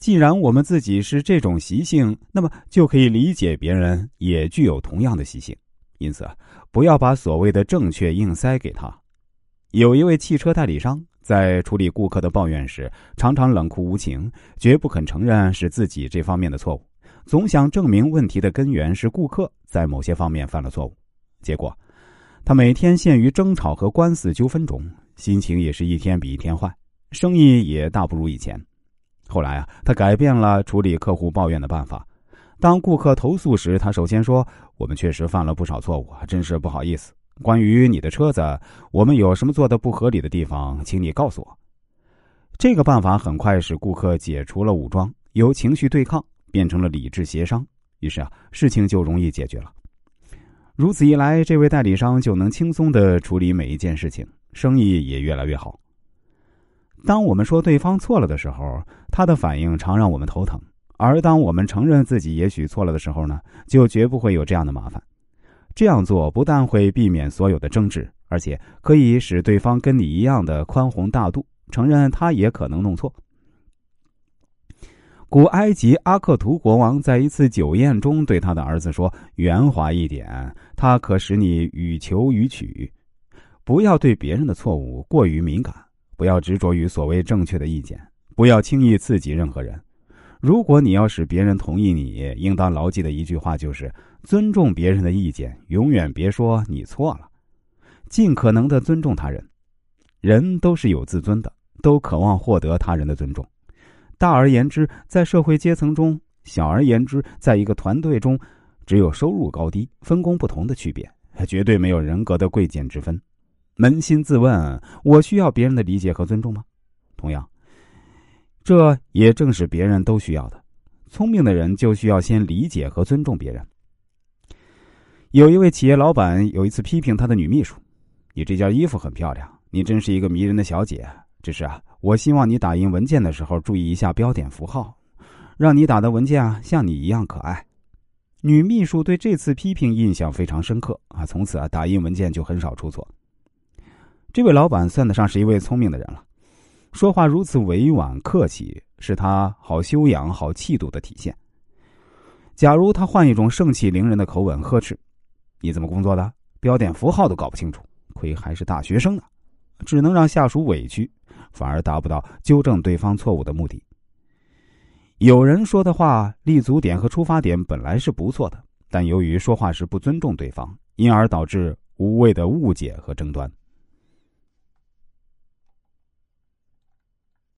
既然我们自己是这种习性，那么就可以理解别人也具有同样的习性。因此，不要把所谓的正确硬塞给他。有一位汽车代理商在处理顾客的抱怨时，常常冷酷无情，绝不肯承认是自己这方面的错误，总想证明问题的根源是顾客在某些方面犯了错误。结果，他每天陷于争吵和官司纠纷中，心情也是一天比一天坏，生意也大不如以前。后来啊，他改变了处理客户抱怨的办法。当顾客投诉时，他首先说：“我们确实犯了不少错误，真是不好意思。关于你的车子，我们有什么做的不合理的地方，请你告诉我。”这个办法很快使顾客解除了武装，由情绪对抗变成了理智协商，于是啊，事情就容易解决了。如此一来，这位代理商就能轻松的处理每一件事情，生意也越来越好。当我们说对方错了的时候，他的反应常让我们头疼；而当我们承认自己也许错了的时候呢，就绝不会有这样的麻烦。这样做不但会避免所有的争执，而且可以使对方跟你一样的宽宏大度，承认他也可能弄错。古埃及阿克图国王在一次酒宴中对他的儿子说：“圆滑一点，他可使你予求予取。不要对别人的错误过于敏感。”不要执着于所谓正确的意见，不要轻易刺激任何人。如果你要使别人同意你，应当牢记的一句话就是：尊重别人的意见，永远别说你错了。尽可能的尊重他人。人都是有自尊的，都渴望获得他人的尊重。大而言之，在社会阶层中；小而言之，在一个团队中，只有收入高低、分工不同的区别，绝对没有人格的贵贱之分。扪心自问，我需要别人的理解和尊重吗？同样，这也正是别人都需要的。聪明的人就需要先理解和尊重别人。有一位企业老板有一次批评他的女秘书：“你这件衣服很漂亮，你真是一个迷人的小姐。只是啊，我希望你打印文件的时候注意一下标点符号，让你打的文件啊像你一样可爱。”女秘书对这次批评印象非常深刻啊，从此啊打印文件就很少出错。这位老板算得上是一位聪明的人了，说话如此委婉客气，是他好修养、好气度的体现。假如他换一种盛气凌人的口吻呵斥：“你怎么工作的？标点符号都搞不清楚，亏还是大学生呢！”只能让下属委屈，反而达不到纠正对方错误的目的。有人说的话立足点和出发点本来是不错的，但由于说话时不尊重对方，因而导致无谓的误解和争端。